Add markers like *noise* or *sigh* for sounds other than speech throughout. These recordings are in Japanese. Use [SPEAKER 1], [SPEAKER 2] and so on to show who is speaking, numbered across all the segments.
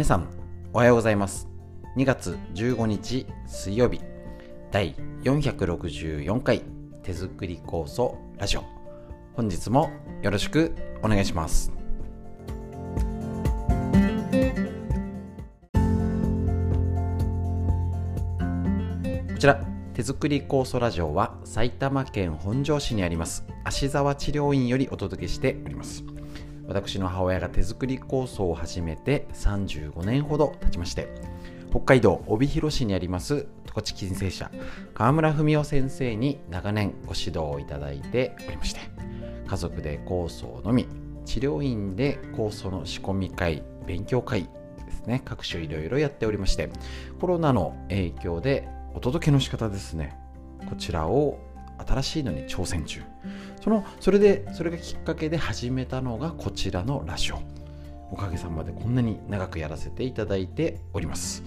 [SPEAKER 1] 皆さんおはようございます。2月15日水曜日第464回手作り構想ラジオ。本日もよろしくお願いします。こちら手作り酵素ラジオは埼玉県本庄市にあります芦沢治療院よりお届けしております。私の母親が手作り構想を始めて35年ほど経ちまして北海道帯広市にあります十勝金星社川村文夫先生に長年ご指導をいただいておりまして家族で酵素のみ治療院で酵素の仕込み会勉強会ですね各種いろいろやっておりましてコロナの影響でお届けの仕方ですね。こちらを新しいのに挑戦中。そのそれでそれがきっかけで始めたのがこちらのラジオ。おかげさまでこんなに長くやらせていただいております。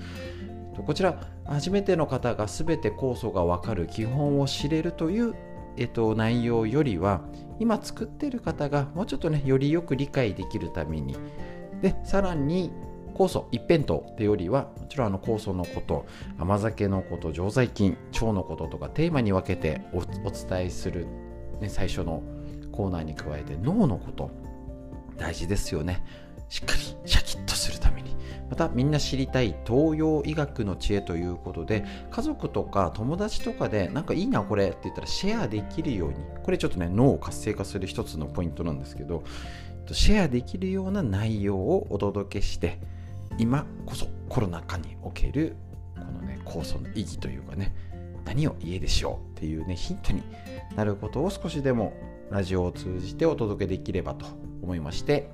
[SPEAKER 1] こちら初めての方が全て酵素が分かる基本を知れるという、えっと、内容よりは今作っている方がもうちょっとねよりよく理解できるために。でさらに酵素一辺倒ってよりはもちろんあの酵素のこと甘酒のこと常在菌腸のこととかテーマに分けてお伝えする、ね、最初のコーナーに加えて脳のこと大事ですよね。しっかりシャキッとするために。またみんな知りたい東洋医学の知恵ということで家族とか友達とかでなんかいいなこれって言ったらシェアできるように。これちょっとね脳を活性化する一つのポイントなんですけどシェアできるような内容をお届けして今こそコロナ禍におけるこのね構想の意義というかね何を家でしようっていうねヒントになることを少しでもラジオを通じてお届けできればと思いまして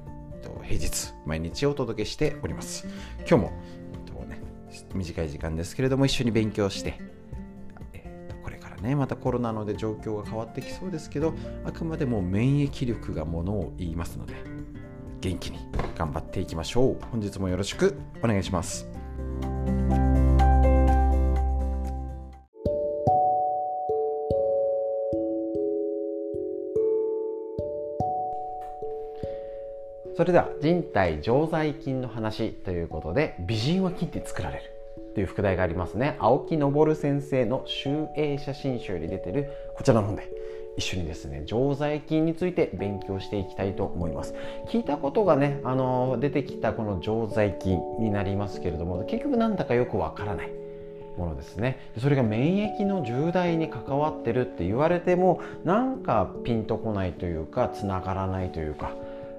[SPEAKER 1] 平日毎日お届けしております。今日も、えっとね、短い時間ですけれども一緒に勉強してこれからねまたコロナので状況が変わってきそうですけどあくまでも免疫力がものを言いますので元気に頑張っていきましょう。本日もよろしくお願いします。それでは人体常在菌の話ということで美人は菌って作られるという副題がありますね。青木昇先生の集英写真集に出てるこちらの本で一緒にですね常在菌について勉強していきたいと思います。聞いたことがねあの出てきたこの常在菌になりますけれども結局なんだかよくわからない。ものですね。それが免疫の重大に関わってるって言われてもなんかピンとこないというかつながらないというか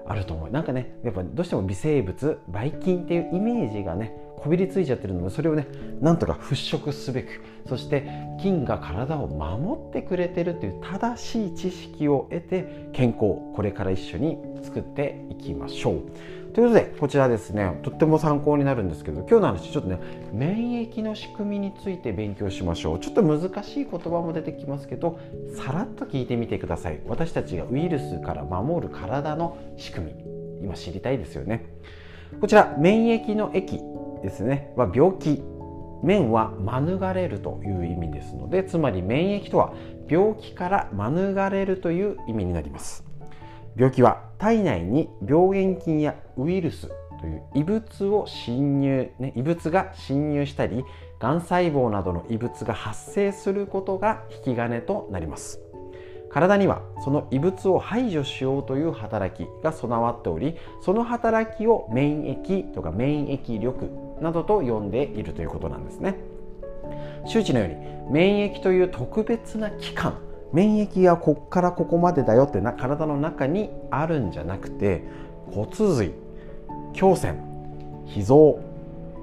[SPEAKER 1] あると思うなんかねやっぱどうしても微生物ばい菌っていうイメージがねこびりついちゃってるのでそれをねなんとか払拭すべくそして菌が体を守ってくれてるという正しい知識を得て健康これから一緒に作っていきましょう。ということでこちらですね。とっても参考になるんですけど今日の話ちょっとね免疫の仕組みについて勉強しましょう。ちょっと難しい言葉も出てきますけどさらっと聞いてみてください。私たちがウイルスから守る体の仕組み。今知りたいですよね。こちら免疫の液ですね。は病気。免は免れるという意味ですのでつまり免疫とは病気から免れるという意味になります。病気は体内に病原菌やウイルスという異物を侵入、ね、異物が侵入したりがん細胞などの異物が発生することが引き金となります。体にはその異物を排除しようという働きが備わっておりその働きを免疫とか免疫力などと呼んでいるということなんですね。周知のように免疫という特別な器官免疫がこっからここまでだよってな体の中にあるんじゃなくて骨髄胸腺脾臓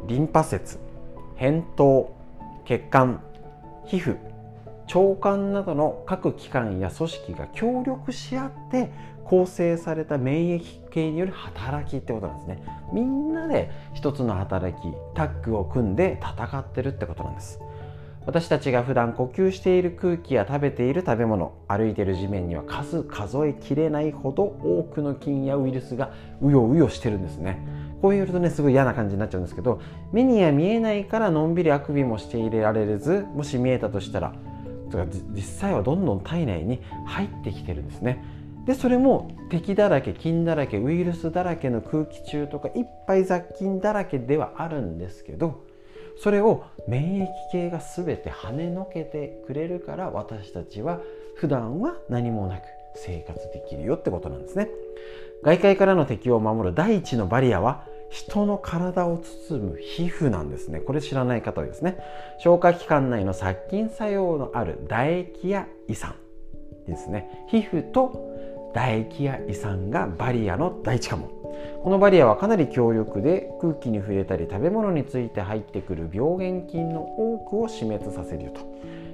[SPEAKER 1] リンパ節扁桃血管皮膚腸管などの各機関や組織が協力し合って構成された免疫系による働きってことなんですね。みんなで一つの働きタッグを組んで戦ってるってことなんです。私たちが普段呼吸している空気や食べている食べ物歩いている地面には数数えきれないほど多くの菌やウイルスがうようよしてるんですね。こう言うとねすごい嫌な感じになっちゃうんですけど目には見えないからのんびりあくびもしていられずもし見えたとしたら実際はどんどん体内に入ってきてるんですね。でそれも敵だらけ菌だらけウイルスだらけの空気中とかいっぱい雑菌だらけではあるんですけどそれを免疫系が全て跳ねのけてくれるから私たちは普段は何もなく生活できるよってことなんですね。外界からの敵を守る第一のバリアは人の体を包む皮膚なんですね。これ知らない方はですね。消化器官内の殺菌作用のある唾液や胃酸ですね。皮膚と唾液や胃酸がバリアの第一関門。このバリアはかなり強力で空気に触れたり食べ物について入ってくる病原菌の多くを死滅させるよと。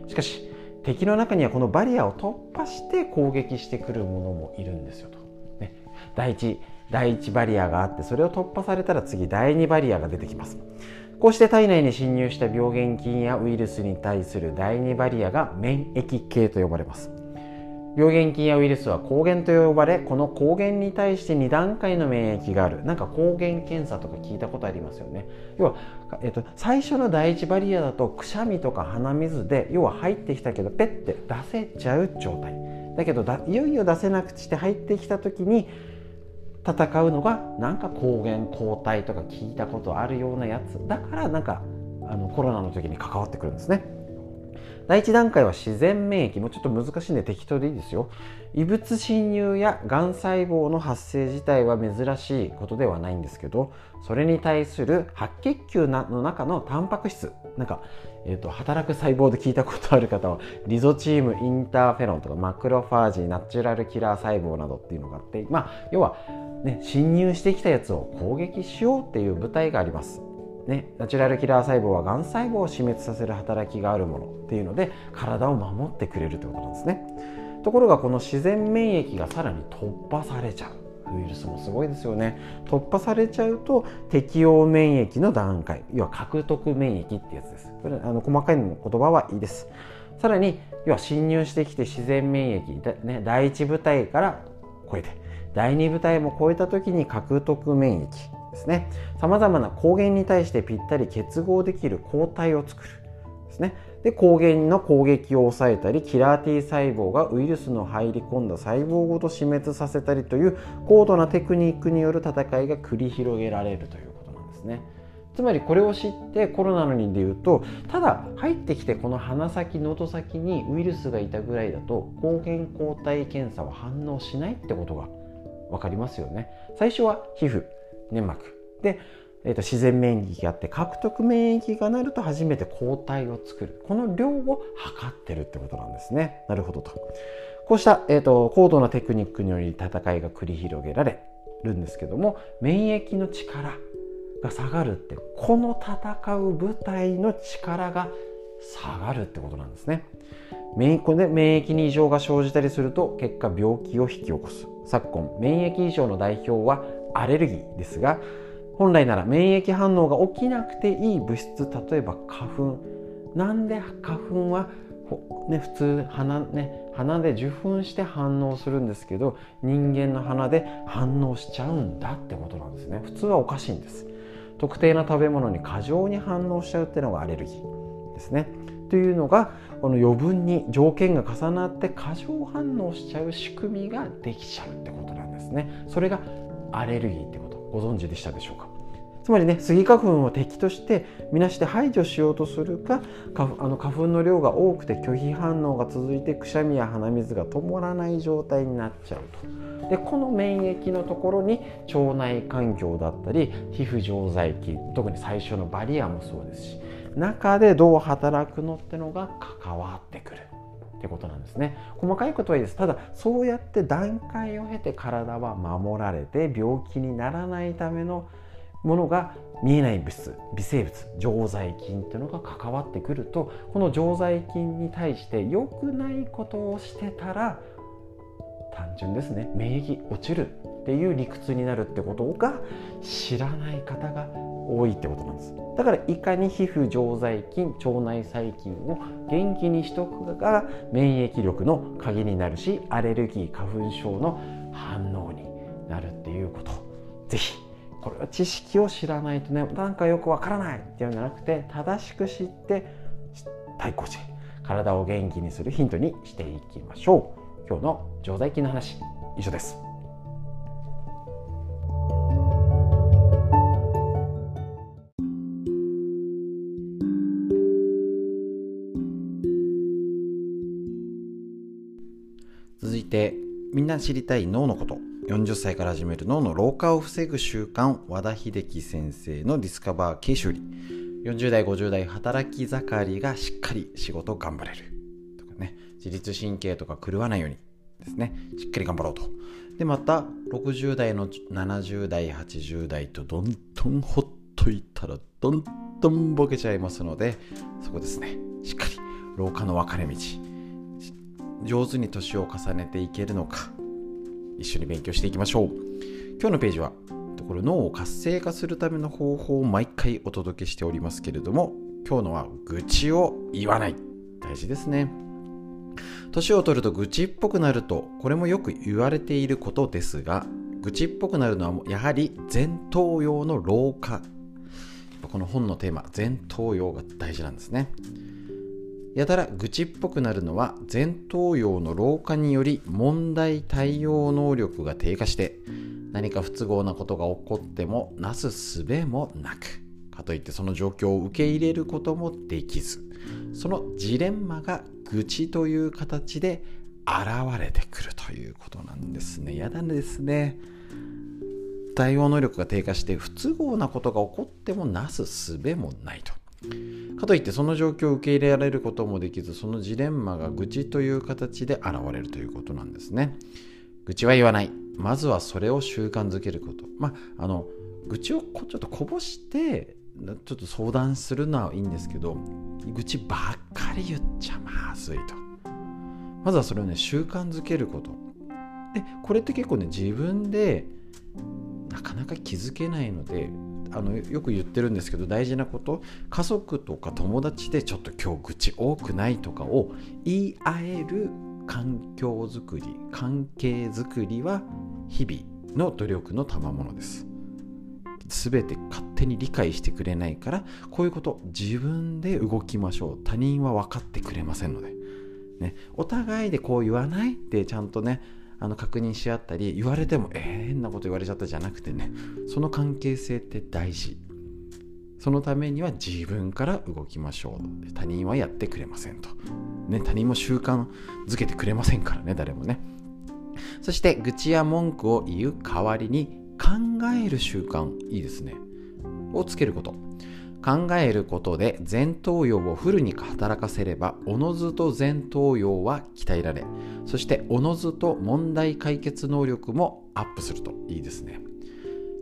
[SPEAKER 1] しかし敵の中にはこのバリアを突破して攻撃してくるものもいるんですよと、ね、第一第一バリアがあってそれを突破されたら次第二バリアが出てきます。こうして体内に侵入した病原菌やウイルスに対する第二バリアが免疫系と呼ばれます。病原菌やウイルスは抗原と呼ばれこの抗原に対して2段階の免疫がある。なんか抗原検査とか聞いたことありますよね。要は、えっと、最初の第一バリアだとくしゃみとか鼻水で要は入ってきたけどペッて出せちゃう状態。だけどいよいよ出せなくして入ってきた時に戦うのがなんか抗原抗体とか聞いたことあるようなやつ。だからなんかあのコロナの時に関わってくるんですね。第1段階は自然免疫もちょっと難しいんで適当でいいですよ。異物侵入やがん細胞の発生自体は珍しいことではないんですけどそれに対する白血球の中のタンパク質なんか、えーと、働く細胞で聞いたことある方はリゾチームインターフェロンとかマクロファージナチュラルキラー細胞などっていうのがあってまあ要はね侵入してきたやつを攻撃しようっていう部隊があります。ね、ナチュラルキラー細胞はがん細胞を死滅させる働きがあるものっていうので体を守ってくれるということなんですね。ところがこの自然免疫がさらに突破されちゃう。ウイルスもすごいですよね。突破されちゃうと適応免疫の段階要は獲得免疫ってやつです。これあの細かい言葉はいいです。さらに要は侵入してきて自然免疫、ね、第一部隊から超えて第二部隊も超えた時に獲得免疫。ですねさまざまな抗原に対してぴったり結合できる抗体を作るですねで抗原の攻撃を抑えたりキラー T 細胞がウイルスの入り込んだ細胞ごと死滅させたりという高度なテクニックによる戦いが繰り広げられるということなんですね。つまりこれを知ってコロナのにで言うとただ入ってきてこの鼻先喉先にウイルスがいたぐらいだと抗原抗体検査は反応しないってことが分かりますよね。最初は皮膚粘膜。で、えー、と自然免疫があって獲得免疫がなると初めて抗体を作る。この量を測ってるってことなんですね。なるほどと。こうした、えーと、高度なテクニックにより戦いが繰り広げられるんですけども免疫の力が下がるってこの戦う部隊の力が下がるってことなんですね。免疫で免疫に異常が生じたりすると結果病気を引き起こす。昨今免疫異常の代表はアレルギーですが本来なら免疫反応が起きなくていい物質例えば花粉。なんで花粉はね、普通鼻,、ね、鼻で受粉して反応するんですけど人間の鼻で反応しちゃうんだってことなんですね。普通はおかしいんです。特定の食べ物に過剰に反応しちゃうっていうのがアレルギーですね。というのがこの余分に条件が重なって過剰反応しちゃう仕組みができちゃうってことなんですね。それがアレルギーってことご存知でしたでしょうか？つまりねスギ花粉を敵としてみなして排除しようとするかあの花粉の量が多くて拒否反応が続いてくしゃみや鼻水が止まらない状態になっちゃうと。でこの免疫のところに腸内環境だったり皮膚常在菌特に最初のバリアもそうですし中でどう働くのってのが関わってくる。ってことなんですね。細かいことはいいです。ただそうやって段階を経て体は守られて病気にならないためのものが見えない物質微生物常在菌っていうのが関わってくるとこの常在菌に対して良くないことをしてたら単純ですね。免疫落ちるっていう理屈になるってことが知らない方が多いってことなんです。だからいかに皮膚常在菌腸内細菌を元気にしとくかが免疫力の鍵になるしアレルギー花粉症の反応になるっていうこと。ぜひこれは知識を知らないとねなんかよくわからないっていうんじゃなくて正しく知って対抗して体を元気にするヒントにしていきましょう。今日の常在菌の話以上です。んな知りたい脳のこと。40歳から始める脳の老化を防ぐ習慣和田秀樹先生のディスカバー形修理。40代50代働き盛りがしっかり仕事頑張れる。とかね。自律神経とか狂わないようにですね。しっかり頑張ろうと。でまた60代の70代80代とどんどんほっといたらどんどんボケちゃいますのでそこですね。しっかり老化の分かれ道。上手に年を重ねていけるのか。一緒に勉強していきましょう。今日のページはこれ脳を活性化するための方法を毎回お届けしておりますけれども今日のは愚痴を言わない。大事ですね。年を取ると愚痴っぽくなるとこれもよく言われていることですが愚痴っぽくなるのはやはり前頭葉の老化。この本のテーマ前頭葉が大事なんですね。やたら愚痴っぽくなるのは前頭葉の老化により問題対応能力が低下して何か不都合なことが起こってもなすすべもなくかといってその状況を受け入れることもできずそのジレンマが愚痴という形で現れてくるということなんですね。やだですね。対応能力が低下して不都合なことが起こってもなすすべもないと。かといってその状況を受け入れられることもできずそのジレンマが愚痴という形で現れるということなんですね。愚痴は言わない。まずはそれを習慣づけること。まああの愚痴をちょっとこぼしてちょっと相談するのはいいんですけど愚痴ばっかり言っちゃまずいと。まずはそれをね習慣づけること。でこれって結構ね自分でなかなか気づけないのであのよく言ってるんですけど大事なこと家族とか友達でちょっと今日愚痴多くないとかを言い合える環境づくり関係づくりは日々の努力の賜物です。全て勝手に理解してくれないからこういうこと自分で動きましょう。他人は分かってくれませんので、ね、お互いでこう言わないってちゃんとねあの確認し合ったり言われてもえー、変なこと言われちゃったじゃなくてね。その関係性って大事。そのためには自分から動きましょう。他人はやってくれませんと、ね、他人も習慣づけてくれませんからね誰もね。そして愚痴や文句を言う代わりに考える習慣いいですね。をつけること。考えることで前頭葉をフルに働かせればおのずと前頭葉は鍛えられそしておのずと問題解決能力もアップするといいですね。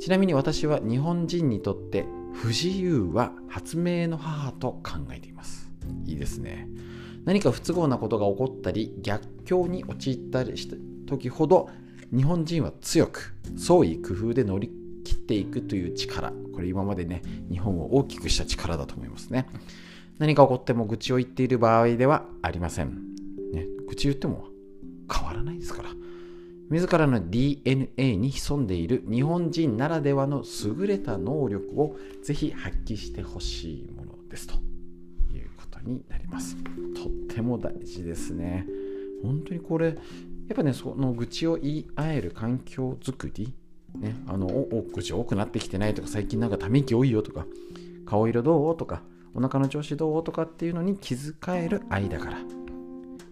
[SPEAKER 1] ちなみに私は日本人にとって不自由は発明の母と考えています。いいですね。何か不都合なことが起こったり逆境に陥ったりした時ほど日本人は強く創意工夫で乗り切っていくという力。これ今までね日本を大きくした力だと思いますね。何か起こっても愚痴を言っている場合ではありません、ね、愚痴言っても変わらないですから。自らの DNA に潜んでいる日本人ならではの優れた能力をぜひ発揮してほしいものですと。いうことになります。とっても大事ですね。本当にこれやっぱねその愚痴を言い合える環境づくりね、あのお口多くなってきてないとか最近なんかため息多いよとか顔色どうとかお腹の調子どうとかっていうのに気遣える愛だから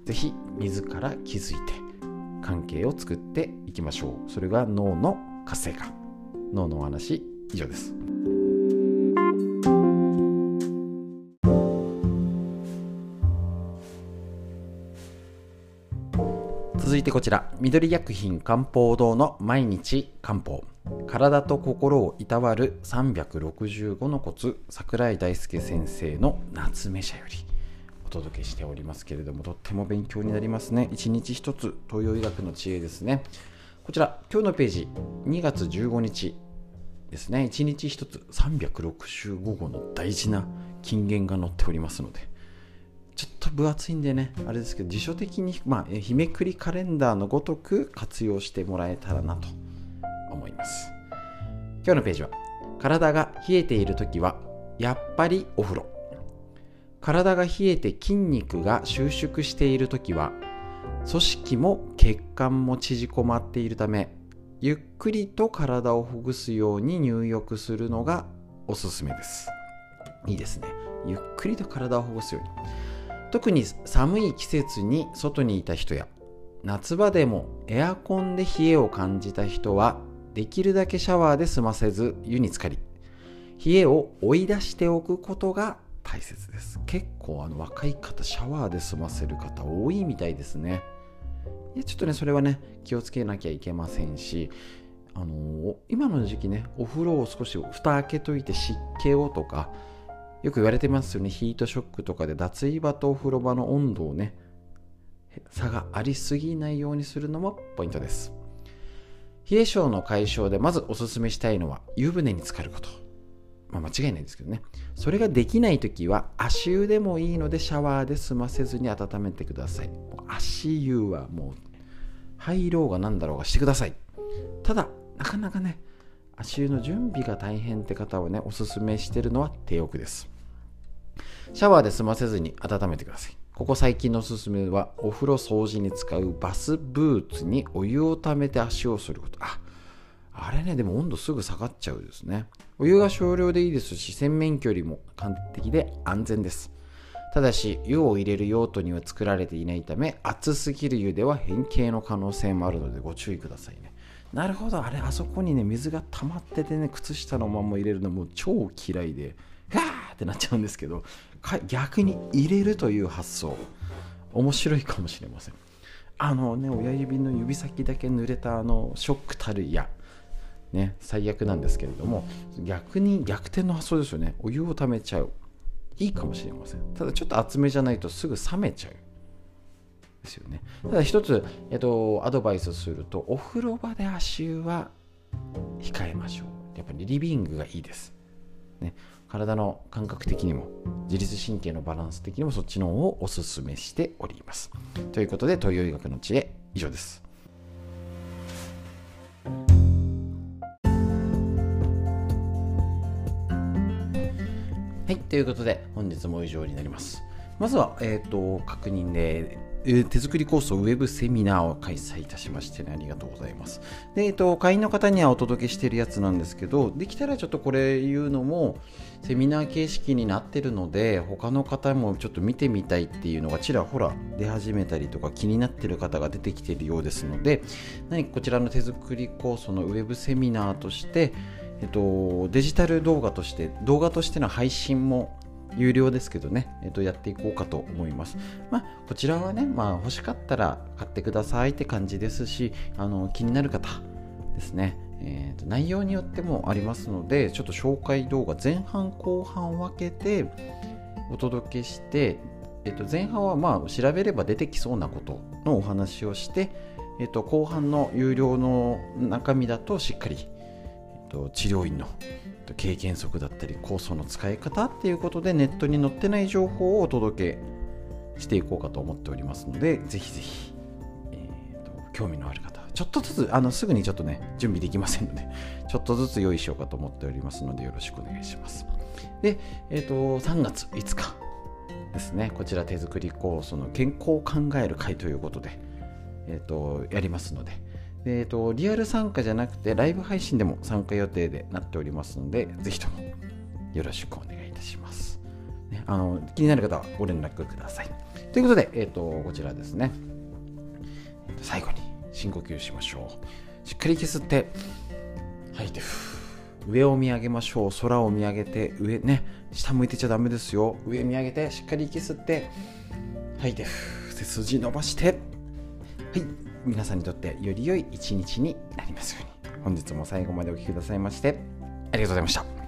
[SPEAKER 1] 是非自ら気づいて関係を作っていきましょう。それが脳の活性化。脳のお話以上です。てこちら緑薬品漢方堂の毎日漢方。体と心をいたわる365のコツ桜井大輔先生の夏目社よりお届けしておりますけれどもとっても勉強になりますね。一日一つ東洋医学の知恵ですね。こちら今日のページ2月15日ですね。一日一つ365語の大事な金言が載っておりますのでちょっと分厚いんでねあれですけど辞書的に、まあ、日めくりカレンダーのごとく活用してもらえたらなと思います。今日のページは体が冷えている時はやっぱりお風呂。体が冷えて筋肉が収縮している時は組織も血管も縮こまっているためゆっくりと体をほぐすように入浴するのがおすすめです。いいですね。ゆっくりと体をほぐすように。特に寒い季節に外にいた人や夏場でもエアコンで冷えを感じた人はできるだけシャワーで済ませず湯に浸かり冷えを追い出しておくことが大切です。結構あの若い方シャワーで済ませる方多いみたいですね。いやちょっとねそれはね気をつけなきゃいけませんしあのー、今の時期ねお風呂を少し蓋開けといて湿気をとかよく言われてますよね。ヒートショックとかで脱衣場とお風呂場の温度をね差がありすぎないようにするのもポイントです。冷え性の解消でまずおすすめしたいのは湯船に浸かること。まあ、間違いないですけどね。それができない時は足湯でもいいのでシャワーで済ませずに温めてください。足湯はもう入ろうが何だろうがしてください。ただなかなかね足湯の準備が大変って方はねおすすめしてるのは低浴です。シャワーで済ませずに温めてください。ここ最近のおすすめはお風呂掃除に使うバスブーツにお湯をためて足をすること。ああれねでも温度すぐ下がっちゃうですね。お湯が少量でいいですし洗面器よりも完璧で安全です。ただし湯を入れる用途には作られていないため熱すぎる湯では変形の可能性もあるのでご注意くださいね。なるほど。あれあそこにね水が溜まっててね靴下のまま入れるのも超嫌いでガーってなっちゃうんですけど逆に入れるという発想。面白いかもしれません。あのね親指の指先だけ濡れたあのショックたるや。ね、最悪なんですけれども逆に逆転の発想ですよね。お湯をためちゃう。いいかもしれません。ただちょっと厚めじゃないとすぐ冷めちゃう。ですよね。ただ一つ、えっと、アドバイスするとお風呂場で足湯は控えましょう。やっぱりリビングがいいです、ね、体の感覚的にも自律神経のバランス的にもそっちの方をおすすめしております。ということで東洋医学の知恵以上です。はい、ということで本日も以上になります。まずは、えーと、確認で、え、手作りコースをウェブセミナーを開催いたしましてね、ありがとうございます。で、えーと、会員の方にはお届けしてるやつなんですけど、できたらちょっとこれ言うのも、セミナー形式になってるので、他の方もちょっと見てみたいっていうのがちらほら出始めたりとか気になってる方が出てきてるようですので、何かこちらの手作りコースのウェブセミナーとして、えっと、デジタル動画として動画としての配信も有料ですけどね、えっと、やっていこうかと思います。まあ、こちらはね、まあ、欲しかったら買ってくださいって感じですし、あの気になる方ですね、えーと、内容によってもありますので、ちょっと紹介動画、前半後半分けてお届けして、えっと、前半はまあ調べれば出てきそうなことのお話をして、えっと、後半の有料の中身だとしっかりと治療院の経験則だったり酵素の使い方っていうことでネットに載ってない情報をお届けしていこうかと思っておりますのでぜひぜひ、えーと、興味のある方ちょっとずつあのすぐにちょっとね準備できませんので *laughs* ちょっとずつ用意しようかと思っておりますのでよろしくお願いします。で、えーと、3月5日ですねこちら手作り酵素の健康を考える会ということで、えーとやりますのでえーと、リアル参加じゃなくてライブ配信でも参加予定でなっておりますのでぜひともよろしくお願いいたします、ね、あの気になる方はご連絡ください。ということで、えーと、こちらですね、えーと、最後に深呼吸しましょう。しっかり吸って吐いて上を見上げましょう。空を見上げて上ね下向いてちゃダメですよ。上見上げてしっかり息吸って吐いて背筋伸ばしてはい。皆さんにとってより良い一日になりますように。本日も最後までお聴きくださいましてありがとうございました。